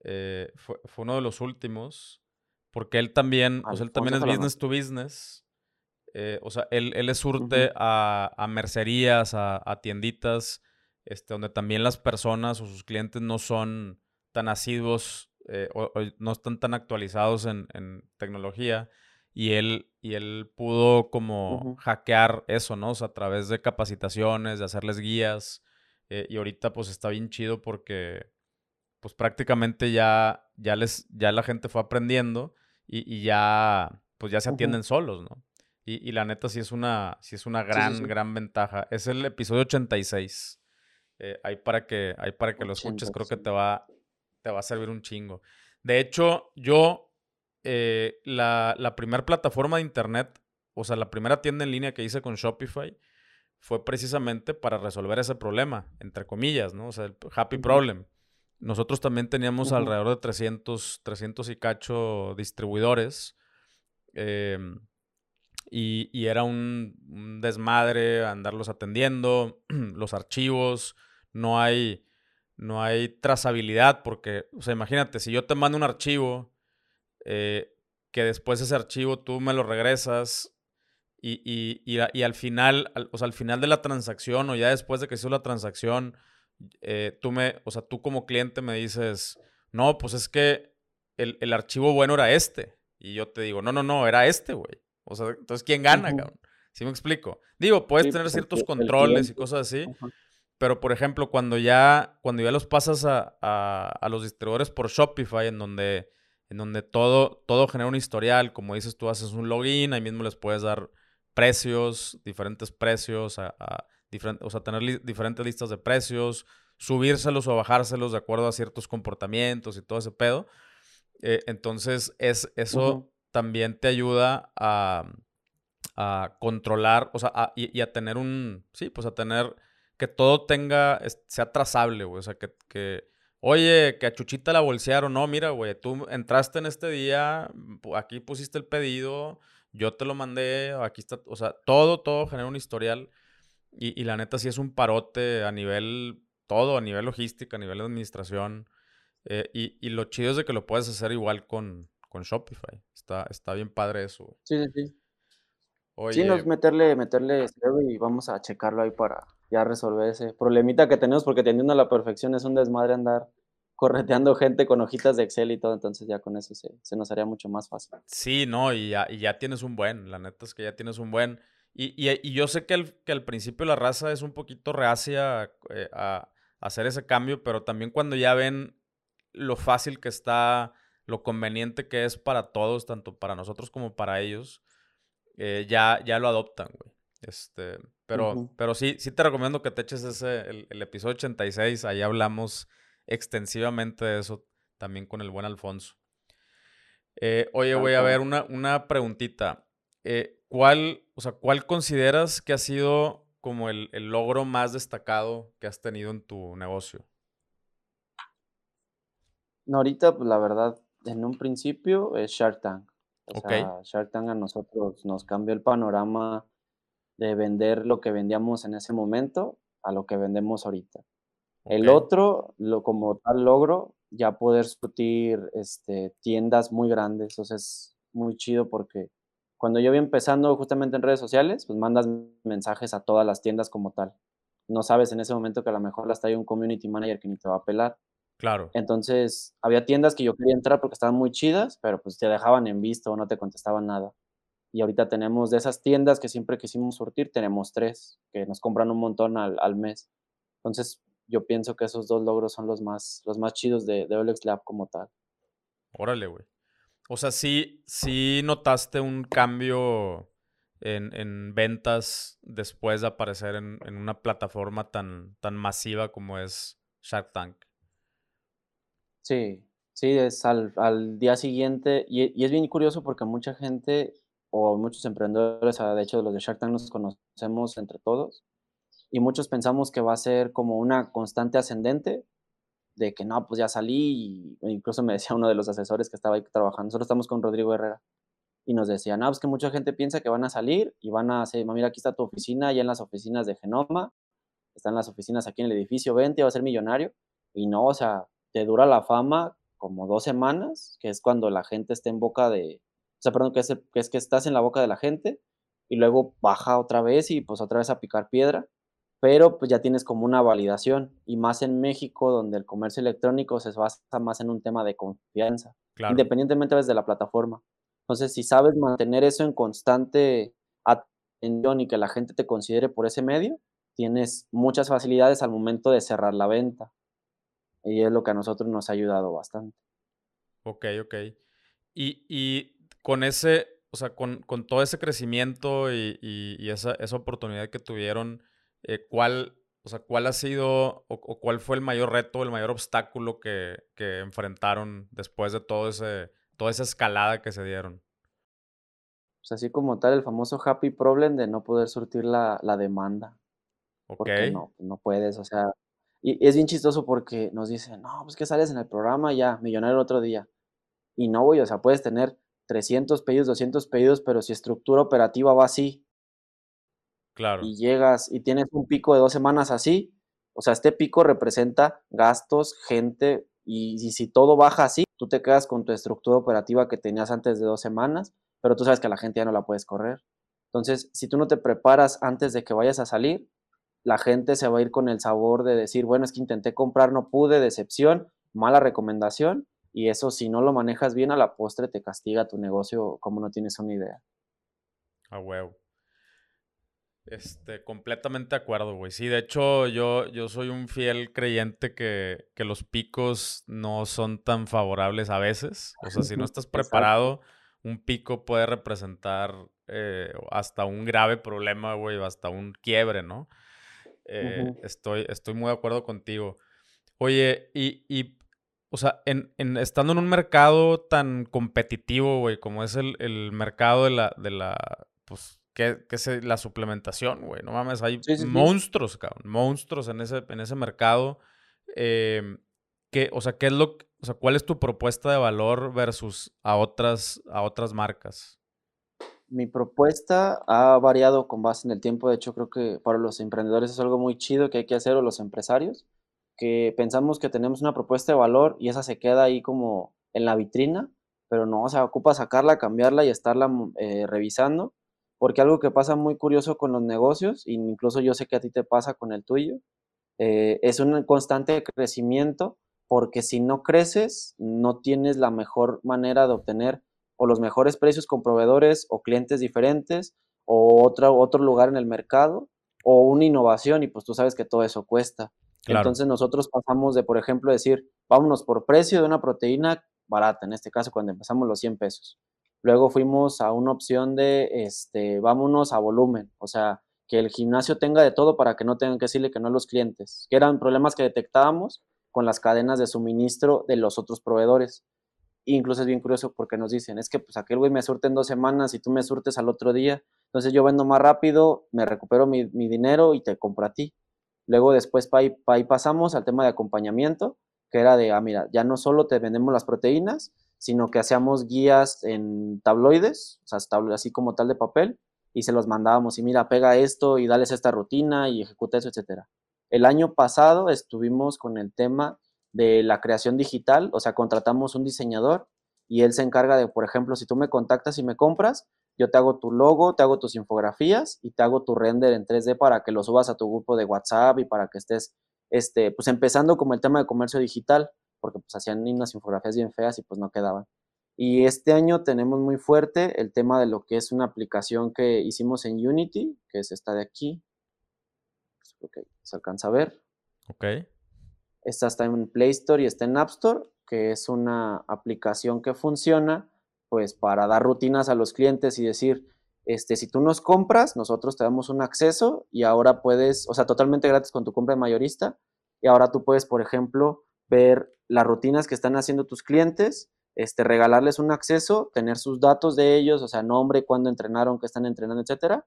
Eh, fue, fue, uno de los últimos. Porque él también, o sea, él también es business to business. Eh, o sea, él, él le surte a, a, mercerías, a, a, tienditas, este, donde también las personas o sus clientes no son tan asiduos eh, o, no están tan actualizados en, en, tecnología. Y él, y él pudo como hackear eso, ¿no? O sea, a través de capacitaciones, de hacerles guías. Eh, y ahorita pues está bien chido porque pues prácticamente ya, ya, les, ya la gente fue aprendiendo y, ya, pues ya se atienden solos, ¿no? Y, y, la neta sí es una, sí es una gran, gran ventaja. Es el episodio 86. Eh, ahí para que, ahí para que lo escuches, creo que te va, te va a servir un chingo. De hecho, yo, eh, la, la primera plataforma de internet o sea, la primera tienda en línea que hice con Shopify fue precisamente para resolver ese problema, entre comillas, ¿no? O sea, el happy problem. Nosotros también teníamos alrededor de 300, 300 y cacho distribuidores. Em, y, era un, desmadre andarlos atendiendo, los archivos, no hay, no hay trazabilidad porque, o sea, imagínate, si yo te mando un archivo, eh, que después ese archivo tú me lo regresas y, y, al final, o sea, al final de la transacción o ya después de que hizo la transacción, eh, tú me, o sea, tú como cliente me dices, no, pues es que el, el, archivo bueno era este. Y yo te digo, no, no, no, era este, güey. O sea, entonces, ¿quién gana, cabrón? ¿Sí me explico? Digo, puedes tener pues, ciertos controles y cosas así, pero por ejemplo, cuando ya, cuando ya los pasas a, a, los distribuidores por Shopify, en donde, en donde todo, todo genera un historial, como dices, tú haces un login, ahí mismo les puedes dar precios, diferentes precios, a, o sea, tener diferentes listas de precios, subírselos o bajárselos de acuerdo a ciertos comportamientos y todo ese pedo. Eh, entonces, es, eso también te ayuda a, a controlar, o sea, y, a tener un, sí, pues a tener, que todo tenga, sea trazable, güey, o sea, que, que, oye, que a Chuchita la bolsearon, no, mira, güey, tú entraste en este día, aquí pusiste el pedido, yo te lo mandé, aquí está, o sea, todo, todo genera un historial y, y la neta sí es un parote a nivel, todo, a nivel logística, a nivel de administración. Eh, y, y, lo chido es de que lo puedes hacer igual con, con Shopify. Está, está bien padre eso. Sí, sí, sí. Sí, nos meterle, meterle y vamos a checarlo ahí para ya resolver ese problemita que tenemos, porque teniendo a la perfección es un desmadre andar correteando gente con hojitas de Excel y todo, entonces ya con eso se, se nos haría mucho más fácil. Sí, no, y ya, y ya tienes un buen, la neta es que ya tienes un buen. Y, y, y yo sé que, el, que al principio la raza es un poquito reacia eh, a, hacer ese cambio, pero también cuando ya ven lo fácil que está, lo conveniente que es para todos, tanto para nosotros como para ellos, eh, ya, ya lo adoptan, güey. Este, pero, pero sí, sí te recomiendo que te eches ese, el, el episodio 86, ahí hablamos extensivamente de eso también con el buen Alfonso. Eh, oye, voy a ver una, una preguntita. Eh, ¿cuál, o sea, ¿Cuál consideras que ha sido como el, el, logro más destacado que has tenido en tu negocio? No, ahorita, pues la verdad, en un principio es Shark Tank. O sea, Shark Tank a nosotros nos cambió el panorama de vender lo que vendíamos en ese momento a lo que vendemos ahorita. El otro, lo, como tal logro, ya poder surtir este, tiendas muy grandes. O sea, es muy chido porque cuando yo voy empezando justamente en redes sociales, pues mandas mensajes a todas las tiendas como tal. No sabes en ese momento que a lo mejor las trae un community manager que ni te va a pelar. Claro. Entonces, había tiendas que yo quería entrar porque estaban muy chidas, pero pues te dejaban en visto o no te contestaban nada. Y ahorita tenemos de esas tiendas que siempre quisimos surtir, tenemos tres, que nos compran un montón al, al mes. Entonces, yo pienso que esos dos logros son los más, los más chidos de, de Olex Lab como tal. Órale, güey. O sea, sí, sí notaste un cambio en, en ventas después de aparecer en, en, una plataforma tan, tan masiva como es Shark Tank. Sí, sí, es al, al día siguiente. Y, y, es bien curioso porque mucha gente o muchos emprendedores, ah, de hecho los de Shark Tank nos conocemos entre todos y muchos pensamos que va a ser como una constante ascendente, de que no, pues ya salí, incluso me decía uno de los asesores que estaba ahí trabajando, nosotros estamos con Rodrigo Herrera, y nos decía, no, pues que mucha gente piensa que van a salir y van a hacer, mira, aquí está tu oficina, ya en las oficinas de Genoma, están las oficinas aquí en el edificio, vente, va a ser millonario, y no, o sea, te dura la fama como dos semanas, que es cuando la gente está en boca de, o sea, perdón, que es, que es que estás en la boca de la gente, y luego baja otra vez y pues otra vez a picar piedra, pero pues ya tienes como una validación y más en México donde el comercio electrónico se basa más en un tema de confianza, independientemente de la plataforma. Entonces, si sabes mantener eso en constante atención y que la gente te considere por ese medio, tienes muchas facilidades al momento de cerrar la venta. Y es lo que a nosotros nos ha ayudado bastante. Ok, ok. Y, y con ese, o sea, con, con todo ese crecimiento y, y, y esa, esa oportunidad que tuvieron, eh, ¿cuál, o sea, ¿cuál ha sido o, cuál fue el mayor reto, el mayor obstáculo que, enfrentaron después de todo ese, toda esa escalada que se dieron? Pues así como tal, el famoso happy problem de no poder surtir la, demanda. Porque no, no puedes, o sea, y es bien chistoso porque nos dicen, no, pues que sales en el programa ya, millonario el otro día. Y no, güey, o sea, puedes tener 300 pedidos, 200 pedidos, pero si estructura operativa va así. Claro. Y llegas y tienes un pico de dos semanas así, o sea, este pico representa gastos, gente, y, si todo baja así, tú te quedas con tu estructura operativa que tenías antes de dos semanas, pero tú sabes que la gente ya no la puedes correr. Entonces, si tú no te preparas antes de que vayas a salir, la gente se va a ir con el sabor de decir, bueno, es que intenté comprar, no pude, decepción, mala recomendación, y eso si no lo manejas bien a la postre te castiga tu negocio como no tienes una idea. A huevo. Este, completamente de acuerdo, güey. Sí, de hecho, yo, yo soy un fiel creyente que, los picos no son tan favorables a veces. O sea, si no estás preparado, un pico puede representar eh, hasta un grave problema, güey, hasta un quiebre, ¿no? Eh, estoy, estoy muy de acuerdo contigo. Oye, y, y o sea, en, en, estando en un mercado tan competitivo, güey, como es el, el mercado de la, de la, pues, que, es la suplementación, güey. No mames, hay monstruos, cabrón. Monstruos en ese, en ese mercado. Em, o sea, ¿qué es lo, o sea, ¿cuál es tu propuesta de valor versus a otras, a otras marcas? Mi propuesta ha variado con base en el tiempo. De hecho, creo que para los emprendedores es algo muy chido que hay que hacer, o los empresarios, que pensamos que tenemos una propuesta de valor y esa se queda ahí como en la vitrina, pero no, o sea, ocupa sacarla, cambiarla y estarla eh, revisando porque algo que pasa muy curioso con los negocios, e incluso yo sé que a ti te pasa con el tuyo, eh, es un constante crecimiento, porque si no creces, no tienes la mejor manera de obtener o los mejores precios con proveedores o clientes diferentes o otro, otro lugar en el mercado o una innovación y pues tú sabes que todo eso cuesta. Entonces nosotros pasamos de, por ejemplo, decir, vámonos por precio de una proteína barata, en este caso cuando empezamos los 100 pesos. Luego fuimos a una opción de, este, vámonos a volumen, o sea, que el gimnasio tenga de todo para que no tengan que decirle que no a los clientes, que eran problemas que detectábamos con las cadenas de suministro de los otros proveedores. incluso es bien curioso porque nos dicen, es que pues aquel güey me surte en dos semanas y tú me surtes al otro día, entonces yo vendo más rápido, me recupero mi, dinero y te compro a ti. Luego después ahí, ahí pasamos al tema de acompañamiento, que era de, ah, mira, ya no solo te vendemos las proteínas, sino que hacíamos guías en tabloides, o sea, así como tal de papel, y se los mandábamos y mira, pega esto y dales esta rutina y ejecuta eso, etcétera. El año pasado estuvimos con el tema de la creación digital, o sea, contratamos un diseñador y él se encarga de, por ejemplo, si tú me contactas y me compras, yo te hago tu logo, te hago tus infografías y te hago tu render en 3D para que lo subas a tu grupo de WhatsApp y para que estés, este, pues empezando como el tema de comercio digital porque pues hacían unas infografías bien feas y pues no quedaban. Y este año tenemos muy fuerte el tema de lo que es una aplicación que hicimos en Unity, que es esta de aquí. Ok, se alcanza a ver. Ok. Esta está en Play Store y está en App Store, que es una aplicación que funciona pues para dar rutinas a los clientes y decir, este, si tú nos compras, nosotros te damos un acceso y ahora puedes, o sea, totalmente gratis con tu compra de mayorista, y ahora tú puedes, por ejemplo, ver las rutinas que están haciendo tus clientes, este, regalarles un acceso, tener sus datos de ellos, o sea, nombre, cuándo entrenaron, qué están entrenando, etcétera,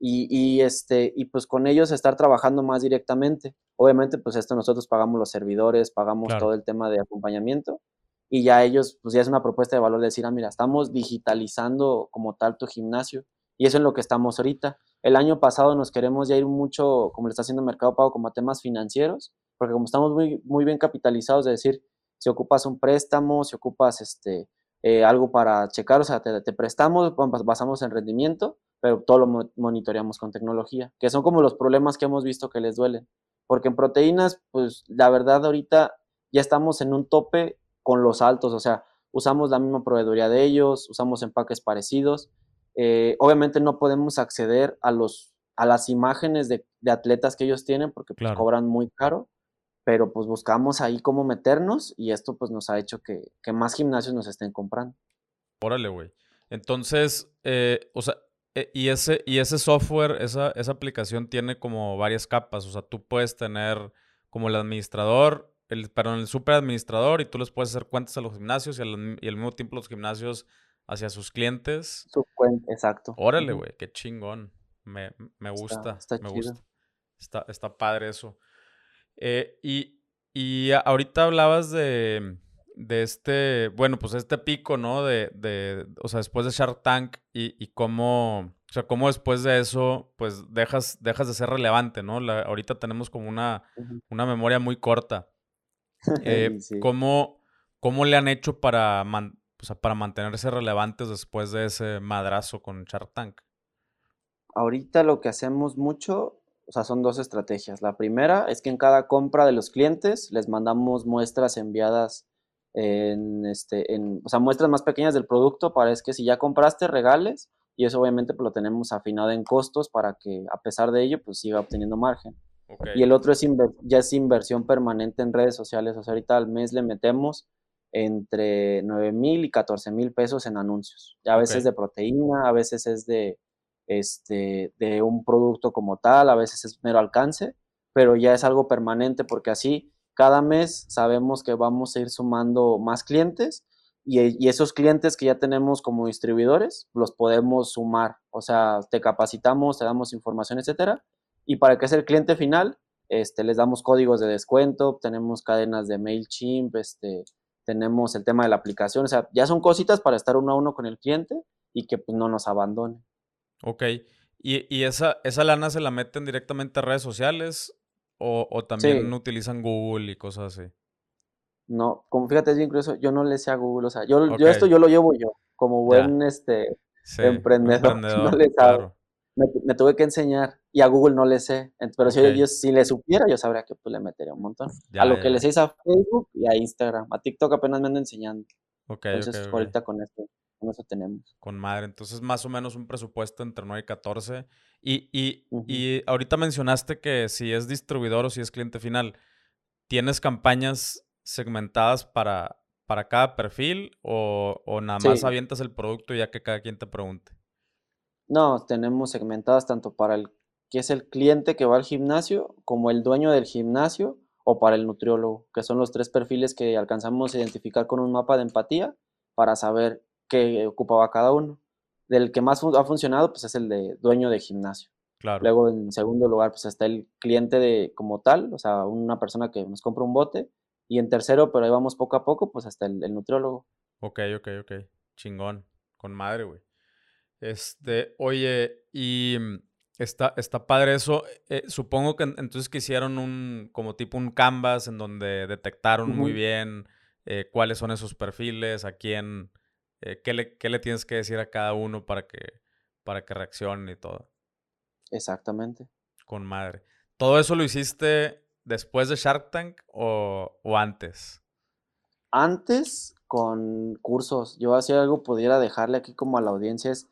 y, este, y pues con ellos estar trabajando más directamente. Obviamente, pues esto nosotros pagamos los servidores, pagamos todo el tema de acompañamiento, y ya ellos, pues ya es una propuesta de valor de decir, ah, mira, estamos digitalizando como tal tu gimnasio, y eso es lo que estamos ahorita. El año pasado nos queremos ya ir mucho, como le está haciendo Mercado Pago, como a temas financieros, porque como estamos muy, muy bien capitalizados, de decir, si ocupas un préstamo, si ocupas este, eh, algo para checar, o sea, te, prestamos, basamos en rendimiento, pero todo lo monitoreamos con tecnología, que son como los problemas que hemos visto que les duelen. Porque en proteínas, pues la verdad ahorita ya estamos en un tope con los altos, o sea, usamos la misma proveeduría de ellos, usamos empaques parecidos. Eh, obviamente no podemos acceder a, los, a las imágenes de, atletas que ellos tienen porque pues, cobran muy caro pero pues buscamos ahí cómo meternos y esto pues nos ha hecho que, más gimnasios nos estén comprando. Órale, güey. Entonces, eh, o sea, eh, y, ese, y ese software, esa, esa aplicación tiene como varias capas, o sea, tú puedes tener como el administrador, el, perdón, el super administrador y tú les puedes hacer cuentas a los gimnasios y al, y al mismo tiempo los gimnasios hacia sus clientes. Su cuenta, exacto. Órale, güey, qué chingón. Me, gusta, está, me gusta. Está, está padre eso. Eh, y, y ahorita hablabas de, de este, bueno, pues este pico, ¿no? De, de o sea, después de Shark Tank y, y cómo, o sea, cómo después de eso, pues dejas, dejas de ser relevante, ¿no? ahorita tenemos como una, una memoria muy corta. Eh, ¿cómo, ¿cómo, le han hecho para, o sea, para mantenerse relevantes después de ese madrazo con Shark Tank? Ahorita lo que hacemos mucho, o sea, son dos estrategias. La primera es que en cada compra de los clientes les mandamos muestras enviadas en, este, en, o sea, muestras más pequeñas del producto para es que si ya compraste, regales, y eso obviamente pues, lo tenemos afinado en costos para que a pesar de ello, pues siga obteniendo margen. Y el otro es ya es inversión permanente en redes sociales, o sea, ahorita al mes le metemos entre 9 mil y 14 mil pesos en anuncios. A veces de proteína, a veces es de, este, de un producto como tal, a veces es mero alcance, pero ya es algo permanente porque así cada mes sabemos que vamos a ir sumando más clientes y, esos clientes que ya tenemos como distribuidores los podemos sumar. O sea, te capacitamos, te damos información, etcétera. Y para que sea el cliente final, este, les damos códigos de descuento, tenemos cadenas de MailChimp, este, tenemos el tema de la aplicación. O sea, ya son cositas para estar uno a uno con el cliente y que pues, no nos abandone. Ok. ¿Y, y esa, esa lana se la meten directamente a redes sociales o, también utilizan Google y cosas así. No, como fíjate, es bien curioso, yo no le sé a Google, o sea, yo, yo esto yo lo llevo yo, como buen este emprendedor, no le me, tuve que enseñar y a Google no le sé, pero si, yo, si le supiera, yo sabría que pues, le metería un montón. a lo que le sé es a Facebook y a Instagram, a TikTok apenas me ando enseñando. Ok, Entonces, ahorita con esto eso tenemos. Con madre. Entonces, más o menos un presupuesto entre 9 y 14. Y, y, y ahorita mencionaste que si es distribuidor o si es cliente final, ¿tienes campañas segmentadas para, para cada perfil o, o nada más avientas el producto ya que cada quien te pregunte? No, tenemos segmentadas tanto para el que es el cliente que va al gimnasio, como el dueño del gimnasio o para el nutriólogo, que son los tres perfiles que alcanzamos a identificar con un mapa de empatía para saber que ocupaba cada uno. Del que más ha funcionado, pues es el de dueño de gimnasio. Claro. Luego, en segundo lugar, pues está el cliente de como tal, o sea, una persona que nos compra un bote. Y en tercero, pero ahí vamos poco a poco, pues hasta el, nutriólogo. Ok, ok, ok. Chingón. Con madre, güey. Este, oye, y mm, está, está padre eso. Eh, supongo que entonces que hicieron un, como tipo un canvas en donde detectaron muy bien eh, cuáles son esos perfiles, a quién, eh, ¿qué, le, ¿qué, le, tienes que decir a cada uno para que, para que reaccione y todo? Exactamente. Con madre. ¿Todo eso lo hiciste después de Shark Tank o, o antes? Antes con cursos. Yo hacía algo, pudiera dejarle aquí como a la audiencia. Es,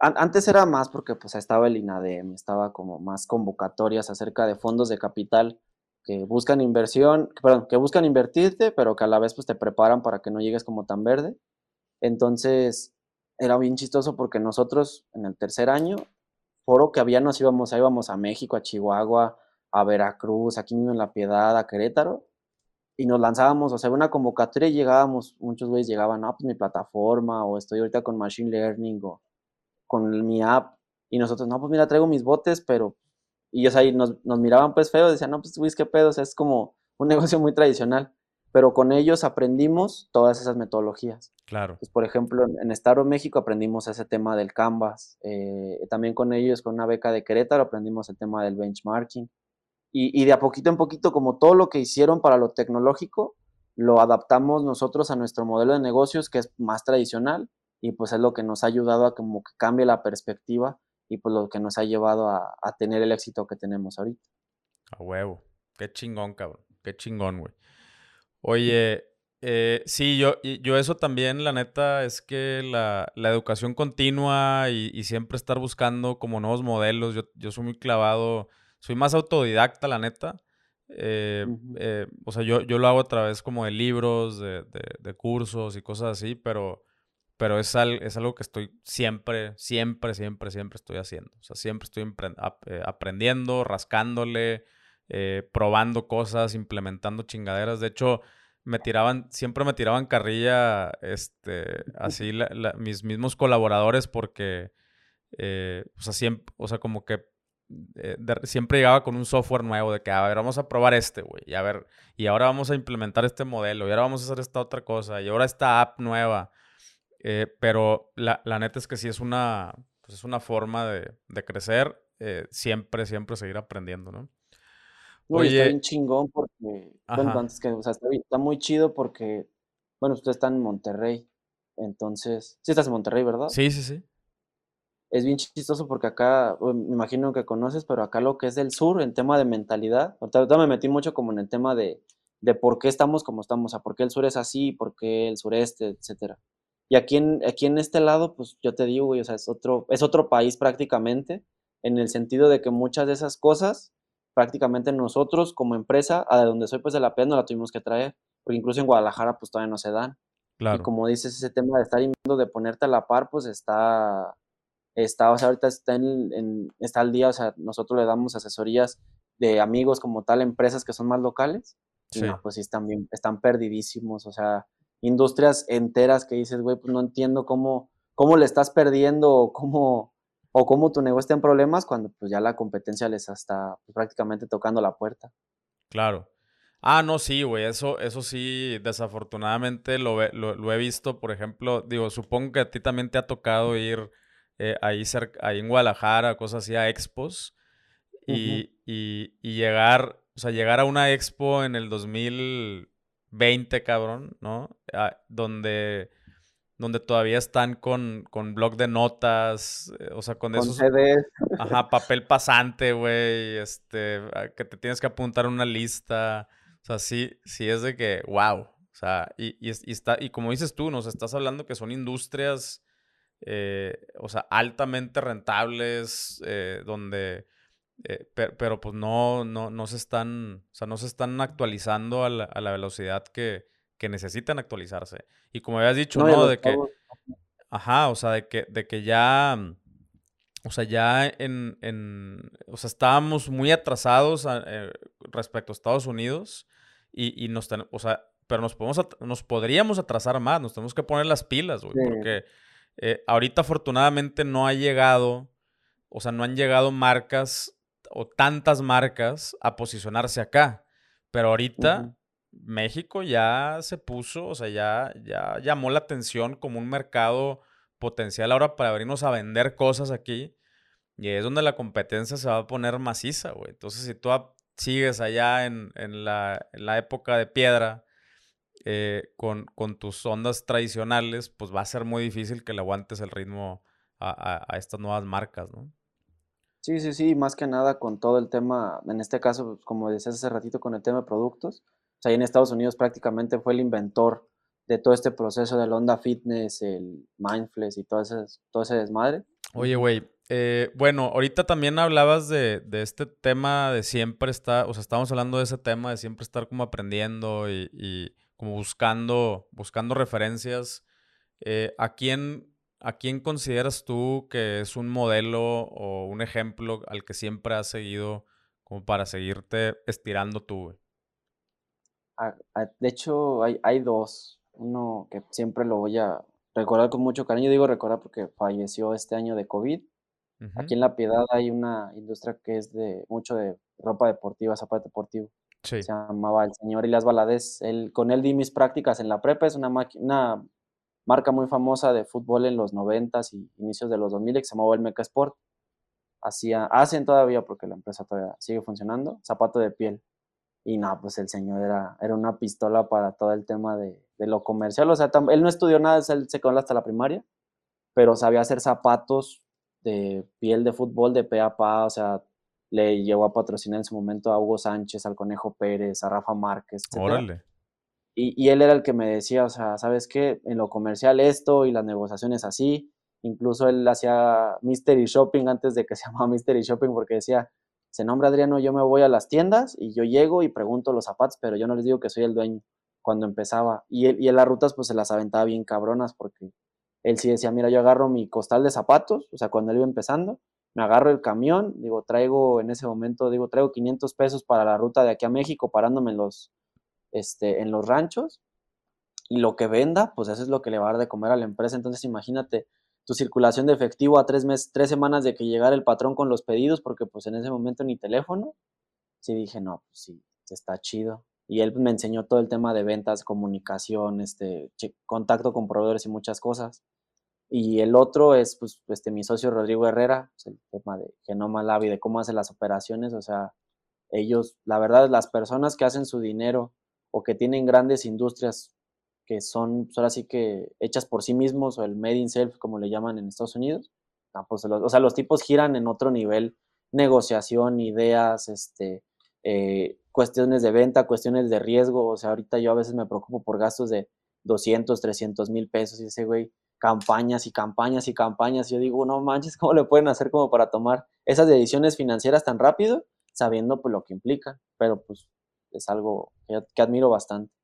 antes era más porque pues estaba el INADEM, estaba como más convocatorias acerca de fondos de capital que buscan inversión, perdón, que buscan invertirte, pero que a la vez pues te preparan para que no llegues como tan verde. Entonces, era bien chistoso porque nosotros en el tercer año, foro que había, nos íbamos, íbamos a México, a Chihuahua, a Veracruz, aquí mismo en La Piedad, a Querétaro, y nos lanzábamos, o sea, una convocatoria y llegábamos, muchos güeyes llegaban, no, pues mi plataforma, o estoy ahorita con Machine Learning, o con mi app, y nosotros, no, pues mira, traigo mis botes, pero, y ellos ahí nos, nos miraban pues feo, decían, no, pues güey, qué pedo, o sea, es como un negocio muy tradicional pero con ellos aprendimos todas esas metodologías. Claro. Pues, por ejemplo, en, Estado México aprendimos ese tema del Canvas. Eh, también con ellos, con una beca de Querétaro, aprendimos el tema del benchmarking. Y, de a poquito en poquito, como todo lo que hicieron para lo tecnológico, lo adaptamos nosotros a nuestro modelo de negocios, que es más tradicional, y pues es lo que nos ha ayudado a como que cambie la perspectiva y pues lo que nos ha llevado a, a tener el éxito que tenemos ahorita. A huevo. Qué chingón, cabrón. Qué chingón, güey. Oye, eh, sí, yo, yo eso también, la neta, es que la, educación continua y, siempre estar buscando como nuevos modelos. Yo, yo soy muy clavado, soy más autodidacta, la neta. Eh, eh, o sea, yo, yo lo hago a través como de libros, de, de, cursos y cosas así, pero, pero es, es algo que estoy siempre, siempre, siempre, siempre estoy haciendo. O sea, siempre estoy aprendiendo, rascándole, probando cosas, implementando chingaderas. De hecho, me tiraban, siempre me tiraban carrilla, este, así mis mismos colaboradores porque, eh, o sea, siempre, o sea, como que eh, siempre llegaba con un software nuevo de que, a ver, vamos a probar este, güey, y a ver, y ahora vamos a implementar este modelo, y ahora vamos a hacer esta otra cosa, y ahora esta app nueva. Eh, pero la, la, neta es que sí es una, pues es una forma de, de crecer, siempre, siempre seguir aprendiendo, ¿no? Oye, está bien chingón porque, bueno, antes que, o sea, está, muy chido porque, bueno, usted está en Monterrey, entonces, sí estás en Monterrey, ¿verdad? Sí, sí, sí. Es bien chistoso porque acá, me imagino que conoces, pero acá lo que es del sur, en tema de mentalidad, ahorita me metí mucho como en el tema de, de por qué estamos como estamos, o sea, por qué el sur es así, por qué el sureste, etcétera. Y aquí en, aquí en este lado, pues yo te digo, güey, o sea, es otro, es otro país prácticamente, en el sentido de que muchas de esas cosas prácticamente nosotros como empresa, a donde soy pues de la PED no la tuvimos que traer, porque incluso en Guadalajara pues todavía no se dan. Claro. Y como dices, ese tema de estar inviendo, de ponerte a la par, pues está, está, o sea, ahorita está, en, está al día, o sea, nosotros le damos asesorías de amigos como tal, empresas que son más locales, sí. no, pues sí están bien, están perdidísimos, o sea, industrias enteras que dices, güey, pues no entiendo cómo, cómo le estás perdiendo o cómo, o cómo tu negocio está en problemas cuando pues ya la competencia les está pues, prácticamente tocando la puerta. Claro. Ah, no, sí, güey, eso, eso sí, desafortunadamente lo, lo, he visto, por ejemplo, digo, supongo que a ti también te ha tocado ir eh, ahí, cerca, ahí en Guadalajara, cosas así, a expos, y, y, y, llegar, o sea, llegar a una expo en el 2020, cabrón, ¿no? Ah, donde donde todavía están con, con blog de notas, eh, o sea, con, con esos... CDs. Ajá, papel pasante, güey, este, ah, que te tienes que apuntar una lista, o sea, sí, sí es de que, wow, o sea, y, y, está, y como dices tú, nos estás hablando que son industrias, eh, o sea, altamente rentables, eh, donde... pero, pues no, no, no se están, o sea, no se están actualizando a la, a la velocidad que, que necesitan actualizarse. Y como habías dicho, ¿no? De que. Ajá, o sea, de que, de que ya. Mm, o sea, ya en, en. O sea, estábamos muy atrasados eh, respecto a Estados Unidos. Y, y nos o sea, pero nos podemos nos podríamos atrasar más. Nos tenemos que poner las pilas, güey. Porque eh, ahorita afortunadamente no ha llegado. O sea, no han llegado marcas o tantas marcas a posicionarse acá. Pero ahorita México ya se puso, o sea, ya, ya llamó la atención como un mercado potencial ahora para abrirnos a vender cosas aquí. Y es donde la competencia se va a poner maciza, güey. Entonces, si tú sigues allá en, la, época de piedra eh, con, con, tus ondas tradicionales, pues va a ser muy difícil que le aguantes el ritmo a, a estas nuevas marcas, ¿no? Sí, sí, sí, más que nada con todo el tema, en este caso, como decías hace ratito, con el tema de productos, o sea, en Estados Unidos prácticamente fue el inventor de todo este proceso del Onda Fitness, el Mindfulness y todo ese, todo ese desmadre. Oye, güey, eh, bueno, ahorita también hablabas de, este tema de siempre estar, o sea, estábamos hablando de ese tema de siempre estar como aprendiendo y, como buscando, buscando referencias. Eh, ¿a, quién, ¿A quién consideras tú que es un modelo o un ejemplo al que siempre has seguido como para seguirte estirando tú, güey? De hecho, hay, hay dos. Uno que siempre lo voy a recordar con mucho cariño. Digo recordar porque falleció este año de COVID. Aquí en La Piedad hay una industria que es de mucho de ropa deportiva, zapato deportivo. Se llamaba el señor Elias Valadez. Él, con él di mis prácticas en la prepa. Es una, una marca muy famosa de fútbol en los 90 y inicios de los 2000 que se llamaba el Meca Sport. Hacía, hacen todavía porque la empresa todavía sigue funcionando, zapato de piel. Y no, pues el señor era, era una pistola para todo el tema de, lo comercial. O sea, él no estudió nada, él se quedó hasta la primaria, pero sabía hacer zapatos de piel de fútbol, de pe a pa, o sea, le llegó a patrocinar en su momento a Hugo Sánchez, al Conejo Pérez, a Rafa Márquez, etc. Órale. Y, y, él era el que me decía, o sea, ¿sabes qué? En lo comercial esto y las negociaciones así. Incluso él hacía Mystery Shopping antes de que se llamaba Mystery Shopping porque decía, se nombra Adriano, yo me voy a las tiendas y yo llego y pregunto los zapatos, pero yo no les digo que soy el dueño cuando empezaba. Y, él, y las rutas pues se las aventaba bien cabronas porque él sí decía, mira, yo agarro mi costal de zapatos, o sea, cuando él iba empezando, me agarro el camión, digo, traigo en ese momento, digo, traigo 500 pesos para la ruta de aquí a México, parándome en los, este, en los ranchos y lo que venda, pues eso es lo que le va a dar de comer a la empresa. Entonces imagínate tu circulación de efectivo a tres, meses, tres semanas de que llegara el patrón con los pedidos, porque pues en ese momento ni teléfono. Sí dije, no, pues sí, está chido. Y él me enseñó todo el tema de ventas, comunicación, este, contacto con proveedores y muchas cosas. Y el otro es pues, este, mi socio Rodrigo Herrera, el tema de Genoma Lab y de cómo hace las operaciones. O sea, ellos, la verdad, las personas que hacen su dinero o que tienen grandes industrias que son, pues, ahora sí que hechas por sí mismos o el made in self, como le llaman en Estados Unidos, pues, o sea, los tipos giran en otro nivel, negociación, ideas, este, eh, cuestiones de venta, cuestiones de riesgo, o sea, ahorita yo a veces me preocupo por gastos de 200, 300 mil pesos y ese güey, campañas y campañas y campañas, y yo digo, no manches, ¿cómo le pueden hacer como para tomar esas decisiones financieras tan rápido, sabiendo pues lo que implica? Pero pues es algo que, admiro bastante.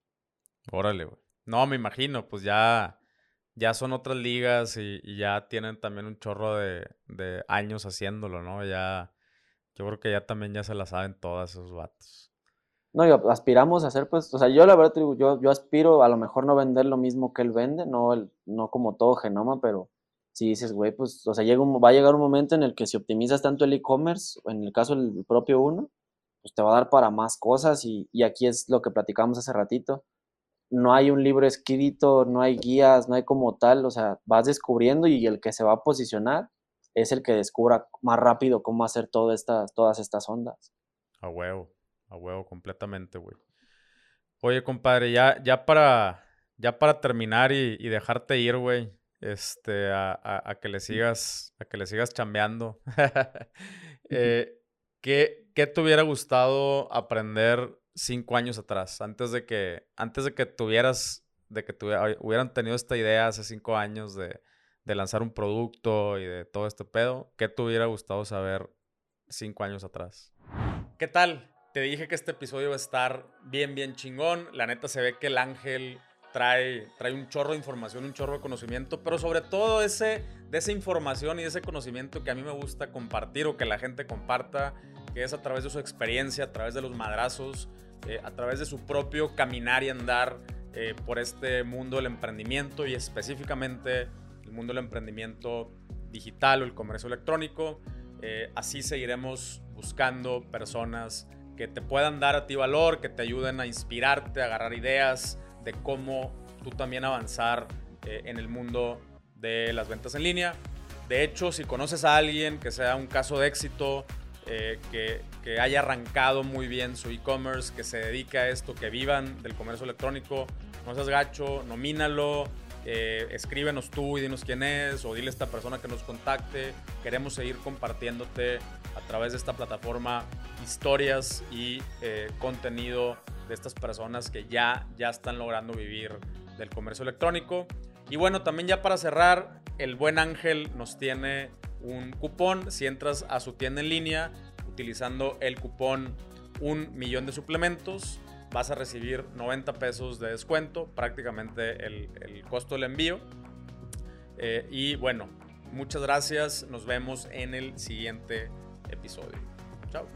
Órale, güey. No, me imagino, pues ya, ya son otras ligas y, ya tienen también un chorro de, años haciéndolo, ¿no? Ya, yo creo que ya también ya se la saben todas esos vatos. No, aspiramos a hacer, pues, o sea, yo la verdad yo, yo aspiro a lo mejor no vender lo mismo que él vende, no, el, no como todo genoma, pero si dices, güey, pues, o sea, llega va a llegar un momento en el que si optimizas tanto el e-commerce, en el caso del propio uno, pues te va a dar para más cosas y, y aquí es lo que platicamos hace ratito. No hay un libro escrito, no hay guías, no hay como tal, o sea, vas descubriendo y el que se va a posicionar es el que descubra más rápido cómo hacer todas estas, todas estas ondas. A huevo, a huevo, completamente, güey. Oye, compadre, ya, ya para, ya para terminar y, dejarte ir, güey, este, a, que le sigas, a que le sigas chambeando. Eh, ¿qué, ¿Qué te hubiera gustado aprender cinco años atrás? Antes de que, antes de que tuvieras, de que hubieran tenido esta idea hace cinco años de, de lanzar un producto y de todo este pedo, ¿qué te hubiera gustado saber cinco años atrás? ¿Qué tal? Te dije que este episodio va a estar bien, bien chingón. La neta se ve que el ángel trae, trae un chorro de información, un chorro de conocimiento, pero sobre todo ese, de esa información y ese conocimiento que a mí me gusta compartir o que la gente comparta, que es a través de su experiencia, a través de los madrazos, eh, a través de su propio caminar y andar eh, por este mundo del emprendimiento y específicamente el mundo del emprendimiento digital o el comercio electrónico. Eh, así seguiremos buscando personas que te puedan dar a ti valor, que te ayuden a inspirarte, a agarrar ideas de cómo tú también avanzar en el mundo de las ventas en línea. De hecho, si conoces a alguien que sea un caso de éxito, eh, que, que, haya arrancado muy bien su e-commerce, que se dedica a esto, que vivan del comercio electrónico, no seas gacho, nomínalo, eh, escríbenos tú y dinos quién es, o dile a esta persona que nos contacte. Queremos seguir compartiéndote a través de esta plataforma historias y eh, contenido de estas personas que ya, ya están logrando vivir del comercio electrónico. Y bueno, también ya para cerrar, el buen Ángel nos tiene un cupón. Si entras a su tienda en línea utilizando el cupón un millón de suplementos, vas a recibir 90 pesos de descuento, prácticamente el, costo del envío. Eh, y bueno, muchas gracias, nos vemos en el siguiente episodio. Chao.